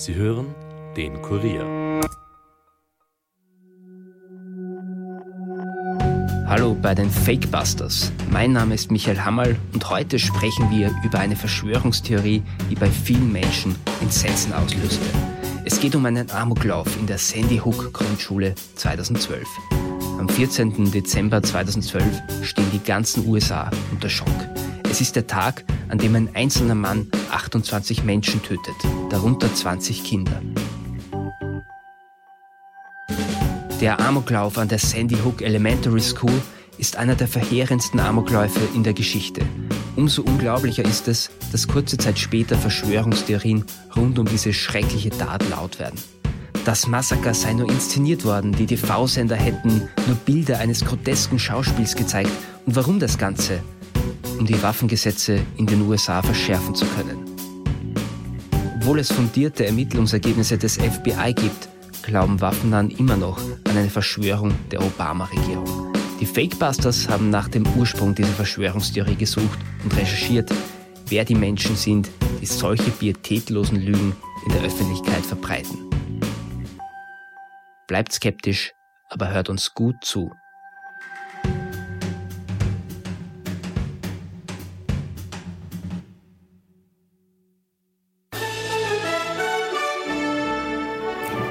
Sie hören den Kurier. Hallo bei den Fakebusters. Mein Name ist Michael Hammerl und heute sprechen wir über eine Verschwörungstheorie, die bei vielen Menschen Entsetzen auslöste. Es geht um einen Amoklauf in der Sandy Hook Grundschule 2012. Am 14. Dezember 2012 stehen die ganzen USA unter Schock. Es ist der Tag, an dem ein einzelner Mann 28 Menschen tötet, darunter 20 Kinder. Der Amoklauf an der Sandy Hook Elementary School ist einer der verheerendsten Amokläufe in der Geschichte. Umso unglaublicher ist es, dass kurze Zeit später Verschwörungstheorien rund um diese schreckliche Tat laut werden. Das Massaker sei nur inszeniert worden, die TV-Sender hätten nur Bilder eines grotesken Schauspiels gezeigt. Und warum das Ganze? Um die Waffengesetze in den USA verschärfen zu können. Obwohl es fundierte Ermittlungsergebnisse des FBI gibt, glauben Waffennahen immer noch an eine Verschwörung der Obama-Regierung. Die Fakebusters haben nach dem Ursprung dieser Verschwörungstheorie gesucht und recherchiert, wer die Menschen sind, die solche pietätlosen Lügen in der Öffentlichkeit verbreiten. Bleibt skeptisch, aber hört uns gut zu.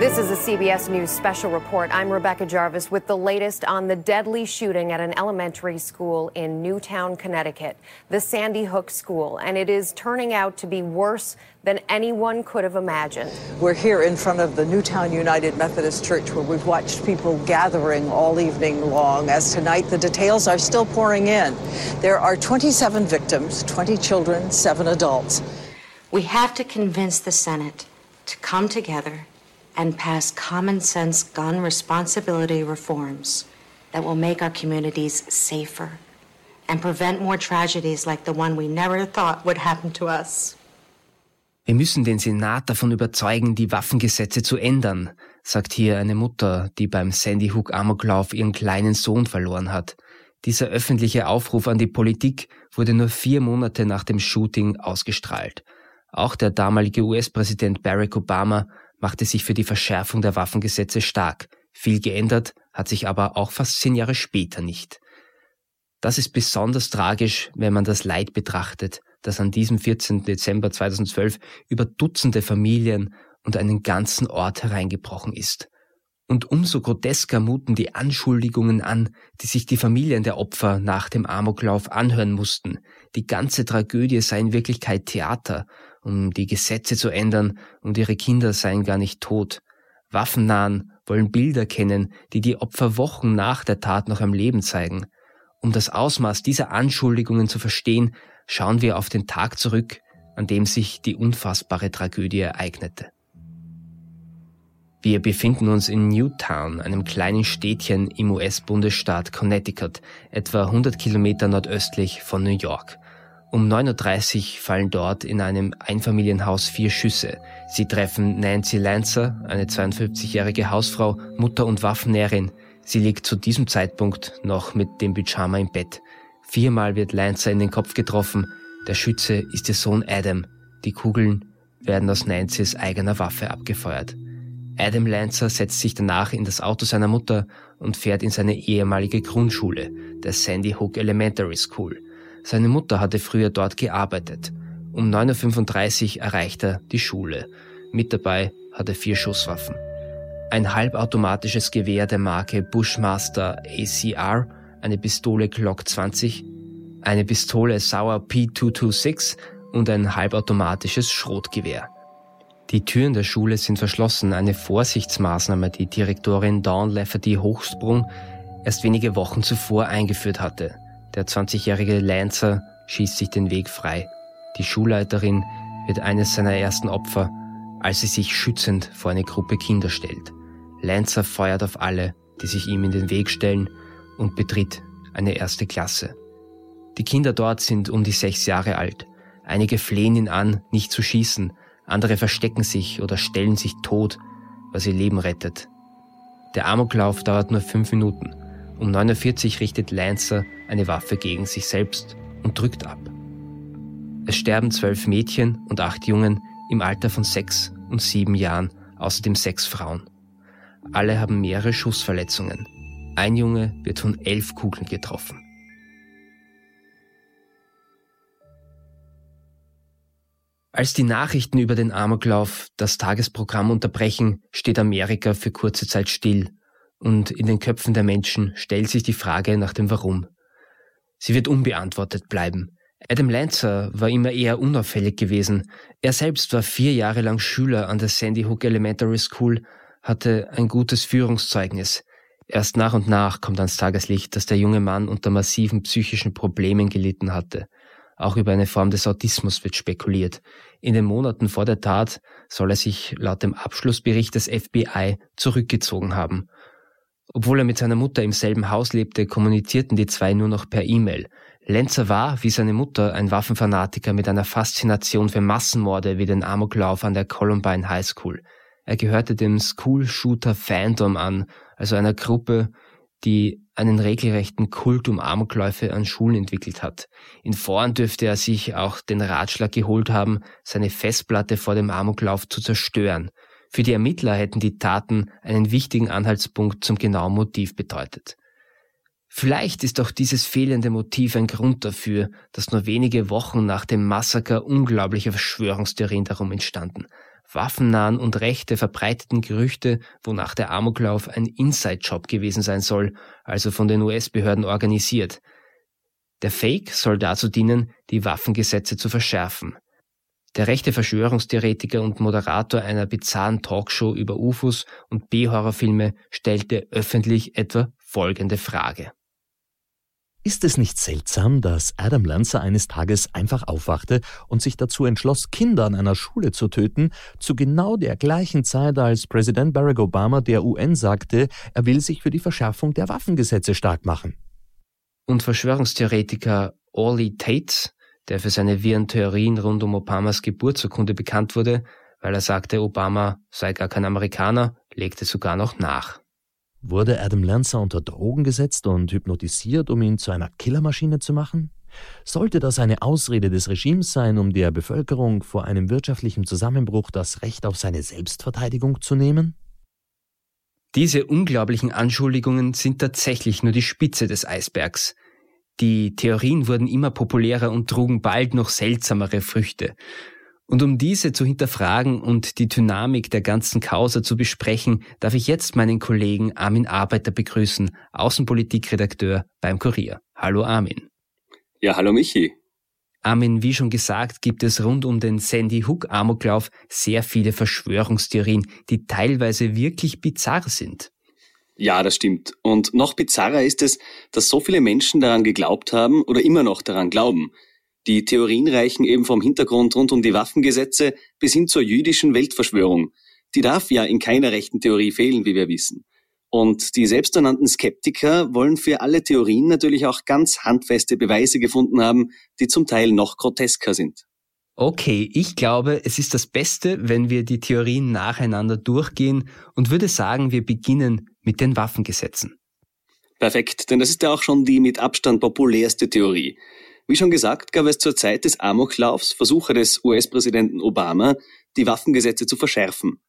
This is a CBS News special report. I'm Rebecca Jarvis with the latest on the deadly shooting at an elementary school in Newtown, Connecticut, the Sandy Hook School, and it is turning out to be worse than anyone could have imagined. We're here in front of the Newtown United Methodist Church where we've watched people gathering all evening long as tonight the details are still pouring in. There are 27 victims, 20 children, 7 adults. We have to convince the Senate to come together and pass common sense gun responsibility reforms that will make our communities safer and prevent more tragedies like the one we never thought would happen to us. Wir müssen den Senat davon überzeugen, die Waffengesetze zu ändern, sagt hier eine Mutter, die beim Sandy Hook Amoklauf ihren kleinen Sohn verloren hat. Dieser öffentliche Aufruf an die Politik wurde nur vier Monate nach dem Shooting ausgestrahlt. Auch der damalige US-Präsident Barack Obama machte sich für die Verschärfung der Waffengesetze stark. Viel geändert hat sich aber auch fast zehn Jahre später nicht. Das ist besonders tragisch, wenn man das Leid betrachtet, das an diesem 14. Dezember 2012 über Dutzende Familien und einen ganzen Ort hereingebrochen ist. Und umso grotesker muten die Anschuldigungen an, die sich die Familien der Opfer nach dem Amoklauf anhören mussten. Die ganze Tragödie sei in Wirklichkeit Theater um die Gesetze zu ändern und ihre Kinder seien gar nicht tot. Waffennahen wollen Bilder kennen, die die Opfer Wochen nach der Tat noch am Leben zeigen. Um das Ausmaß dieser Anschuldigungen zu verstehen, schauen wir auf den Tag zurück, an dem sich die unfassbare Tragödie ereignete. Wir befinden uns in Newtown, einem kleinen Städtchen im US-Bundesstaat Connecticut, etwa 100 Kilometer nordöstlich von New York. Um 9.30 Uhr fallen dort in einem Einfamilienhaus vier Schüsse. Sie treffen Nancy Lancer, eine 52-jährige Hausfrau, Mutter und Waffennäherin. Sie liegt zu diesem Zeitpunkt noch mit dem Pyjama im Bett. Viermal wird Lancer in den Kopf getroffen. Der Schütze ist ihr Sohn Adam. Die Kugeln werden aus Nancy's eigener Waffe abgefeuert. Adam Lancer setzt sich danach in das Auto seiner Mutter und fährt in seine ehemalige Grundschule, der Sandy Hook Elementary School. Seine Mutter hatte früher dort gearbeitet. Um 9.35 Uhr erreicht er die Schule. Mit dabei hat er vier Schusswaffen. Ein halbautomatisches Gewehr der Marke Bushmaster ACR, eine Pistole Glock 20, eine Pistole Sauer P226 und ein halbautomatisches Schrotgewehr. Die Türen der Schule sind verschlossen, eine Vorsichtsmaßnahme, die Direktorin Dawn Lafferty Hochsprung erst wenige Wochen zuvor eingeführt hatte. Der 20-jährige Lancer schießt sich den Weg frei. Die Schulleiterin wird eines seiner ersten Opfer, als sie sich schützend vor eine Gruppe Kinder stellt. Lancer feuert auf alle, die sich ihm in den Weg stellen und betritt eine erste Klasse. Die Kinder dort sind um die sechs Jahre alt. Einige flehen ihn an, nicht zu schießen, andere verstecken sich oder stellen sich tot, was ihr Leben rettet. Der Amoklauf dauert nur fünf Minuten. Um 9.40 Uhr richtet Lancer eine Waffe gegen sich selbst und drückt ab. Es sterben zwölf Mädchen und acht Jungen im Alter von sechs und sieben Jahren, außerdem sechs Frauen. Alle haben mehrere Schussverletzungen. Ein Junge wird von elf Kugeln getroffen. Als die Nachrichten über den Amoklauf das Tagesprogramm unterbrechen, steht Amerika für kurze Zeit still und in den Köpfen der Menschen stellt sich die Frage nach dem Warum. Sie wird unbeantwortet bleiben. Adam Lancer war immer eher unauffällig gewesen. Er selbst war vier Jahre lang Schüler an der Sandy Hook Elementary School, hatte ein gutes Führungszeugnis. Erst nach und nach kommt ans Tageslicht, dass der junge Mann unter massiven psychischen Problemen gelitten hatte. Auch über eine Form des Autismus wird spekuliert. In den Monaten vor der Tat soll er sich laut dem Abschlussbericht des FBI zurückgezogen haben. Obwohl er mit seiner Mutter im selben Haus lebte, kommunizierten die zwei nur noch per E-Mail. Lenzer war, wie seine Mutter, ein Waffenfanatiker mit einer Faszination für Massenmorde wie den Amoklauf an der Columbine High School. Er gehörte dem School Shooter Fandom an, also einer Gruppe, die einen regelrechten Kult um Amokläufe an Schulen entwickelt hat. In Foren dürfte er sich auch den Ratschlag geholt haben, seine Festplatte vor dem Amoklauf zu zerstören. Für die Ermittler hätten die Taten einen wichtigen Anhaltspunkt zum genauen Motiv bedeutet. Vielleicht ist auch dieses fehlende Motiv ein Grund dafür, dass nur wenige Wochen nach dem Massaker unglaubliche Verschwörungstheorien darum entstanden. Waffennahen und rechte verbreiteten Gerüchte, wonach der Amoklauf ein Inside-Job gewesen sein soll, also von den US-Behörden organisiert. Der Fake soll dazu dienen, die Waffengesetze zu verschärfen. Der rechte Verschwörungstheoretiker und Moderator einer bizarren Talkshow über UFOs und B-Horrorfilme stellte öffentlich etwa folgende Frage. Ist es nicht seltsam, dass Adam Lancer eines Tages einfach aufwachte und sich dazu entschloss, Kinder an einer Schule zu töten, zu genau der gleichen Zeit, als Präsident Barack Obama der UN sagte, er will sich für die Verschärfung der Waffengesetze stark machen? Und Verschwörungstheoretiker Orly Tate, der für seine wirren Theorien rund um Obamas Geburtsurkunde bekannt wurde, weil er sagte, Obama sei gar kein Amerikaner, legte sogar noch nach. Wurde Adam Lancer unter Drogen gesetzt und hypnotisiert, um ihn zu einer Killermaschine zu machen? Sollte das eine Ausrede des Regimes sein, um der Bevölkerung vor einem wirtschaftlichen Zusammenbruch das Recht auf seine Selbstverteidigung zu nehmen? Diese unglaublichen Anschuldigungen sind tatsächlich nur die Spitze des Eisbergs. Die Theorien wurden immer populärer und trugen bald noch seltsamere Früchte. Und um diese zu hinterfragen und die Dynamik der ganzen Causa zu besprechen, darf ich jetzt meinen Kollegen Armin Arbeiter begrüßen, Außenpolitikredakteur beim Kurier. Hallo Armin. Ja, hallo Michi. Armin, wie schon gesagt, gibt es rund um den Sandy Hook Amoklauf sehr viele Verschwörungstheorien, die teilweise wirklich bizarr sind. Ja, das stimmt. Und noch bizarrer ist es, dass so viele Menschen daran geglaubt haben oder immer noch daran glauben. Die Theorien reichen eben vom Hintergrund rund um die Waffengesetze bis hin zur jüdischen Weltverschwörung. Die darf ja in keiner rechten Theorie fehlen, wie wir wissen. Und die selbsternannten Skeptiker wollen für alle Theorien natürlich auch ganz handfeste Beweise gefunden haben, die zum Teil noch grotesker sind. Okay, ich glaube, es ist das Beste, wenn wir die Theorien nacheinander durchgehen und würde sagen, wir beginnen mit den Waffengesetzen. Perfekt, denn das ist ja auch schon die mit Abstand populärste Theorie. Wie schon gesagt, gab es zur Zeit des Amoklaufs Versuche des US-Präsidenten Obama, die Waffengesetze zu verschärfen.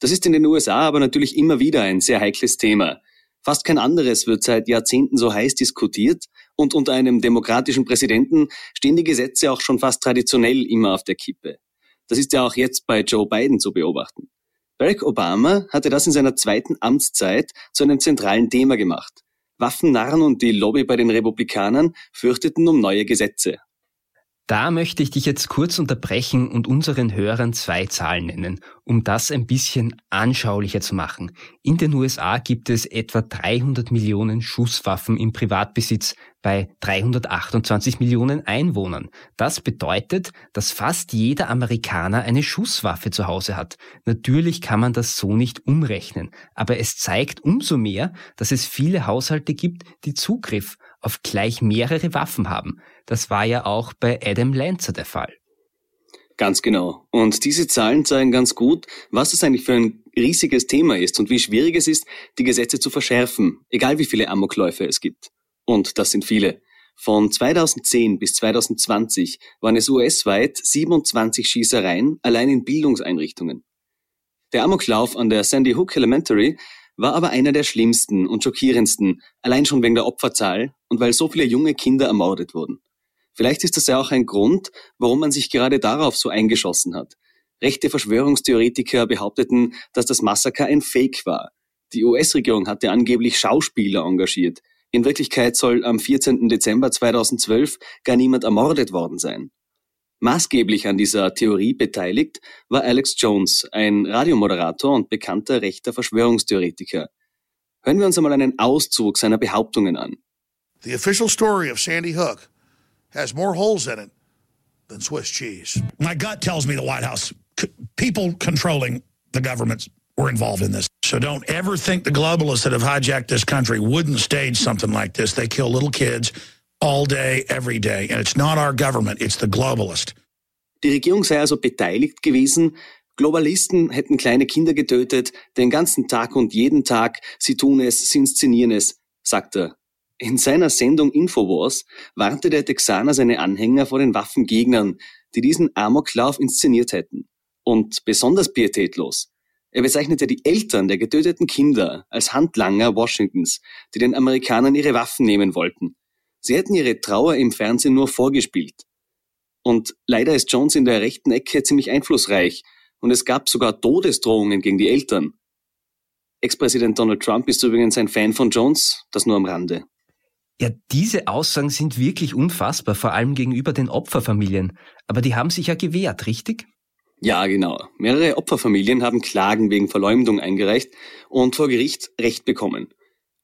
Das ist in den USA aber natürlich immer wieder ein sehr heikles Thema. Fast kein anderes wird seit Jahrzehnten so heiß diskutiert und unter einem demokratischen Präsidenten stehen die Gesetze auch schon fast traditionell immer auf der Kippe. Das ist ja auch jetzt bei Joe Biden zu beobachten. Barack Obama hatte das in seiner zweiten Amtszeit zu einem zentralen Thema gemacht. Waffennarren und die Lobby bei den Republikanern fürchteten um neue Gesetze. Da möchte ich dich jetzt kurz unterbrechen und unseren Hörern zwei Zahlen nennen, um das ein bisschen anschaulicher zu machen. In den USA gibt es etwa 300 Millionen Schusswaffen im Privatbesitz bei 328 Millionen Einwohnern. Das bedeutet, dass fast jeder Amerikaner eine Schusswaffe zu Hause hat. Natürlich kann man das so nicht umrechnen, aber es zeigt umso mehr, dass es viele Haushalte gibt, die Zugriff auf gleich mehrere Waffen haben. Das war ja auch bei Adam Lancer der Fall. Ganz genau. Und diese Zahlen zeigen ganz gut, was es eigentlich für ein riesiges Thema ist und wie schwierig es ist, die Gesetze zu verschärfen, egal wie viele Amokläufe es gibt. Und das sind viele. Von 2010 bis 2020 waren es US-weit 27 Schießereien allein in Bildungseinrichtungen. Der Amoklauf an der Sandy Hook Elementary war aber einer der schlimmsten und schockierendsten, allein schon wegen der Opferzahl und weil so viele junge Kinder ermordet wurden. Vielleicht ist das ja auch ein Grund, warum man sich gerade darauf so eingeschossen hat. Rechte Verschwörungstheoretiker behaupteten, dass das Massaker ein Fake war. Die US-Regierung hatte angeblich Schauspieler engagiert. In Wirklichkeit soll am 14. Dezember 2012 gar niemand ermordet worden sein. Maßgeblich an dieser Theorie beteiligt war Alex Jones, ein Radiomoderator und bekannter rechter Verschwörungstheoretiker. Hören wir uns einmal einen Auszug seiner Behauptungen an. The official story of Sandy Hook has more holes in it than Swiss cheese. My gut tells me the White House, people controlling the government were involved in this. So don't ever think the globalists that have hijacked this country wouldn't stage something like this. They kill little kids all day, every day. And it's not our government, it's the globalist. Die Regierung sei also beteiligt gewesen. Globalisten hätten kleine Kinder getötet, den ganzen Tag und jeden Tag. Sie tun es, sie inszenieren es, sagt er. In seiner Sendung Infowars warnte der Texaner seine Anhänger vor den Waffengegnern, die diesen Amoklauf inszeniert hätten. Und besonders pietätlos. Er bezeichnete die Eltern der getöteten Kinder als Handlanger Washingtons, die den Amerikanern ihre Waffen nehmen wollten. Sie hätten ihre Trauer im Fernsehen nur vorgespielt. Und leider ist Jones in der rechten Ecke ziemlich einflussreich und es gab sogar Todesdrohungen gegen die Eltern. Ex-Präsident Donald Trump ist übrigens ein Fan von Jones, das nur am Rande. Ja, diese Aussagen sind wirklich unfassbar, vor allem gegenüber den Opferfamilien. Aber die haben sich ja gewehrt, richtig? Ja, genau. Mehrere Opferfamilien haben Klagen wegen Verleumdung eingereicht und vor Gericht Recht bekommen.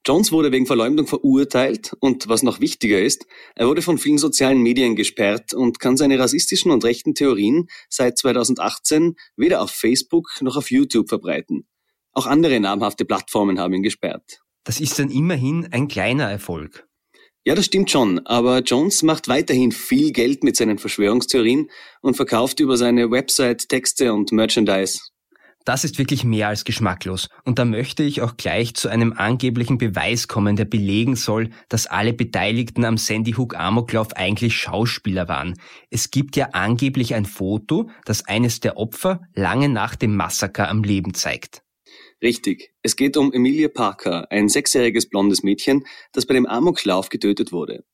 Jones wurde wegen Verleumdung verurteilt und was noch wichtiger ist, er wurde von vielen sozialen Medien gesperrt und kann seine rassistischen und rechten Theorien seit 2018 weder auf Facebook noch auf YouTube verbreiten. Auch andere namhafte Plattformen haben ihn gesperrt. Das ist dann immerhin ein kleiner Erfolg. Ja, das stimmt schon, aber Jones macht weiterhin viel Geld mit seinen Verschwörungstheorien und verkauft über seine Website Texte und Merchandise. Das ist wirklich mehr als geschmacklos. Und da möchte ich auch gleich zu einem angeblichen Beweis kommen, der belegen soll, dass alle Beteiligten am Sandy Hook Amoklauf eigentlich Schauspieler waren. Es gibt ja angeblich ein Foto, das eines der Opfer lange nach dem Massaker am Leben zeigt. Richtig. Es geht um Emilia Parker, ein sechsjähriges blondes Mädchen, das bei dem Amoklauf getötet wurde.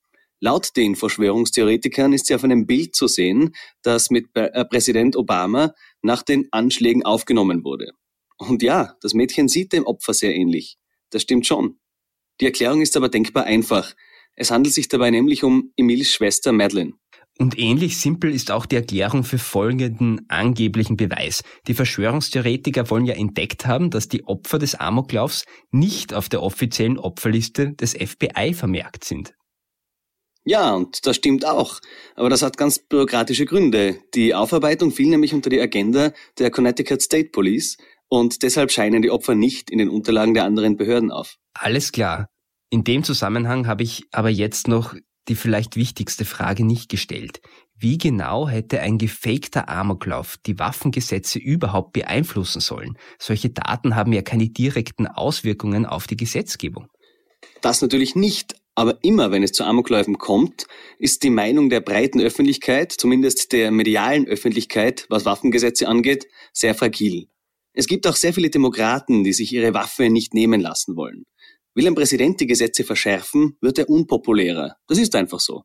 Laut den Verschwörungstheoretikern ist sie auf einem Bild zu sehen, das mit äh, Präsident Obama nach den Anschlägen aufgenommen wurde. Und ja, das Mädchen sieht dem Opfer sehr ähnlich. Das stimmt schon. Die Erklärung ist aber denkbar einfach. Es handelt sich dabei nämlich um Emils Schwester Madeline. Und ähnlich simpel ist auch die Erklärung für folgenden angeblichen Beweis. Die Verschwörungstheoretiker wollen ja entdeckt haben, dass die Opfer des Amoklaufs nicht auf der offiziellen Opferliste des FBI vermerkt sind. Ja, und das stimmt auch. Aber das hat ganz bürokratische Gründe. Die Aufarbeitung fiel nämlich unter die Agenda der Connecticut State Police und deshalb scheinen die Opfer nicht in den Unterlagen der anderen Behörden auf. Alles klar. In dem Zusammenhang habe ich aber jetzt noch die vielleicht wichtigste Frage nicht gestellt. Wie genau hätte ein gefakter Amoklauf die Waffengesetze überhaupt beeinflussen sollen? Solche Daten haben ja keine direkten Auswirkungen auf die Gesetzgebung. Das natürlich nicht, aber immer wenn es zu Amokläufen kommt, ist die Meinung der breiten Öffentlichkeit, zumindest der medialen Öffentlichkeit, was Waffengesetze angeht, sehr fragil. Es gibt auch sehr viele Demokraten, die sich ihre Waffe nicht nehmen lassen wollen. Will ein Präsident die Gesetze verschärfen, wird er unpopulärer. Das ist einfach so.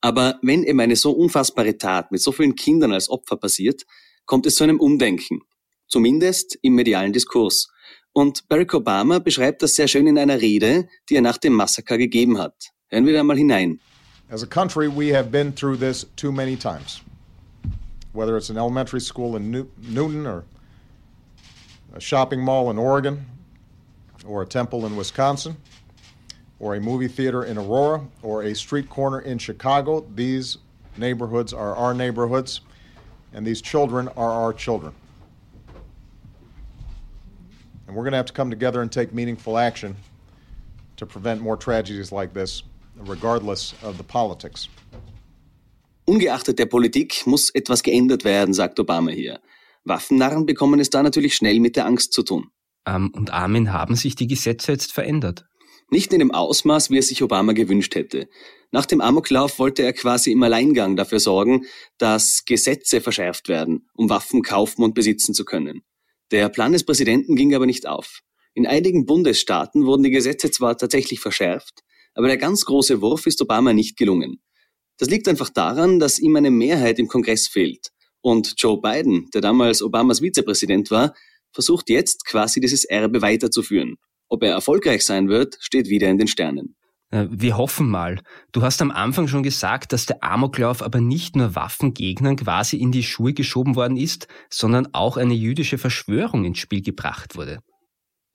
Aber wenn eben eine so unfassbare Tat mit so vielen Kindern als Opfer passiert, kommt es zu einem Umdenken. Zumindest im medialen Diskurs. Und Barack Obama beschreibt das sehr schön in einer Rede, die er nach dem Massaker gegeben hat. Hören wir da mal hinein. As a country, we have been through this too many times. Whether it's an elementary school in Newton or a shopping mall in Oregon or a temple in Wisconsin, or a movie theater in Aurora, or a street corner in Chicago. These neighborhoods are our neighborhoods, and these children are our children. And we're going to have to come together and take meaningful action to prevent more tragedies like this, regardless of the politics. Ungeachtet der Politik muss etwas geändert werden, sagt Obama hier. Waffennarren bekommen es da natürlich schnell mit der Angst zu tun. Ähm, und Armin, haben sich die Gesetze jetzt verändert? Nicht in dem Ausmaß, wie es sich Obama gewünscht hätte. Nach dem Amoklauf wollte er quasi im Alleingang dafür sorgen, dass Gesetze verschärft werden, um Waffen kaufen und besitzen zu können. Der Plan des Präsidenten ging aber nicht auf. In einigen Bundesstaaten wurden die Gesetze zwar tatsächlich verschärft, aber der ganz große Wurf ist Obama nicht gelungen. Das liegt einfach daran, dass ihm eine Mehrheit im Kongress fehlt. Und Joe Biden, der damals Obamas Vizepräsident war, versucht jetzt quasi dieses Erbe weiterzuführen. Ob er erfolgreich sein wird, steht wieder in den Sternen. Äh, wir hoffen mal. Du hast am Anfang schon gesagt, dass der Amoklauf aber nicht nur Waffengegnern quasi in die Schuhe geschoben worden ist, sondern auch eine jüdische Verschwörung ins Spiel gebracht wurde.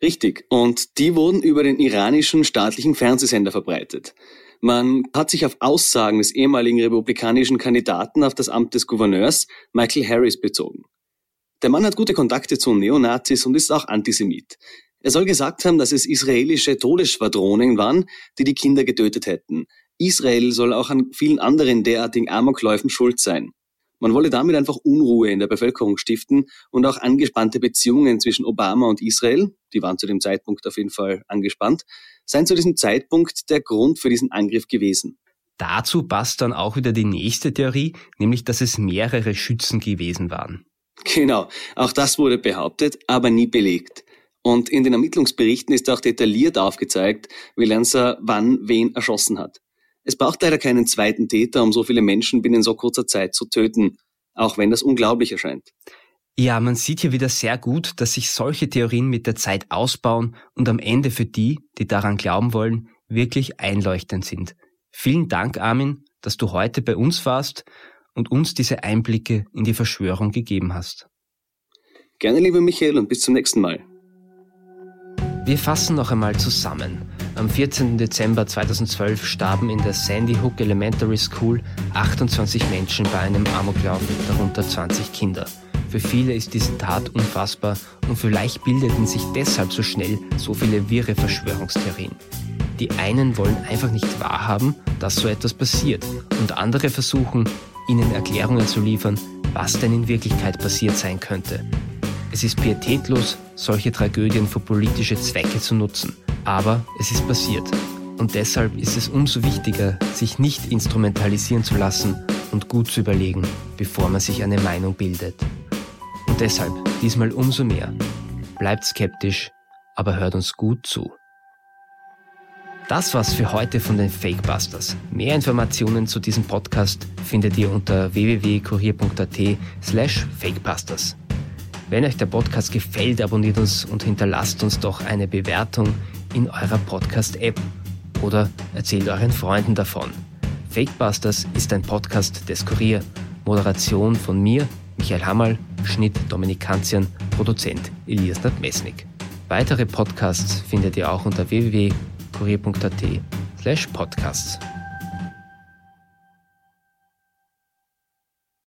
Richtig. Und die wurden über den iranischen staatlichen Fernsehsender verbreitet. Man hat sich auf Aussagen des ehemaligen republikanischen Kandidaten auf das Amt des Gouverneurs, Michael Harris, bezogen. Der Mann hat gute Kontakte zu Neonazis und ist auch Antisemit. Er soll gesagt haben, dass es israelische Todesschwadronen waren, die die Kinder getötet hätten. Israel soll auch an vielen anderen derartigen Amokläufen schuld sein. Man wolle damit einfach Unruhe in der Bevölkerung stiften und auch angespannte Beziehungen zwischen Obama und Israel, die waren zu dem Zeitpunkt auf jeden Fall angespannt, seien zu diesem Zeitpunkt der Grund für diesen Angriff gewesen. Dazu passt dann auch wieder die nächste Theorie, nämlich dass es mehrere Schützen gewesen waren. Genau, auch das wurde behauptet, aber nie belegt. Und in den Ermittlungsberichten ist auch detailliert aufgezeigt, wie Lancer wann wen erschossen hat. Es braucht leider keinen zweiten Täter, um so viele Menschen binnen so kurzer Zeit zu töten, auch wenn das unglaublich erscheint. Ja, man sieht hier wieder sehr gut, dass sich solche Theorien mit der Zeit ausbauen und am Ende für die, die daran glauben wollen, wirklich einleuchtend sind. Vielen Dank, Armin, dass du heute bei uns warst und uns diese Einblicke in die Verschwörung gegeben hast. Gerne, lieber Michael, und bis zum nächsten Mal. Wir fassen noch einmal zusammen. Am 14. Dezember 2012 starben in der Sandy Hook Elementary School 28 Menschen bei einem Amoklauf, darunter 20 Kinder. Für viele ist diese Tat unfassbar und vielleicht bildeten sich deshalb so schnell so viele wirre Verschwörungstheorien. Die einen wollen einfach nicht wahrhaben, dass so etwas passiert und andere versuchen, ihnen Erklärungen zu liefern, was denn in Wirklichkeit passiert sein könnte. Es ist pietätlos, solche Tragödien für politische Zwecke zu nutzen. Aber es ist passiert. Und deshalb ist es umso wichtiger, sich nicht instrumentalisieren zu lassen und gut zu überlegen, bevor man sich eine Meinung bildet. Und deshalb diesmal umso mehr. Bleibt skeptisch, aber hört uns gut zu. Das war's für heute von den Fakebusters. Mehr Informationen zu diesem Podcast findet ihr unter www.kurier.at slash fakebusters. Wenn euch der Podcast gefällt, abonniert uns und hinterlasst uns doch eine Bewertung in eurer Podcast-App oder erzählt euren Freunden davon. Fakebusters ist ein Podcast des Kurier. Moderation von mir, Michael Hammerl, Schnitt Dominik Kanzian, Produzent Elias Nadmesnik. Weitere Podcasts findet ihr auch unter www.kurier.at slash podcasts.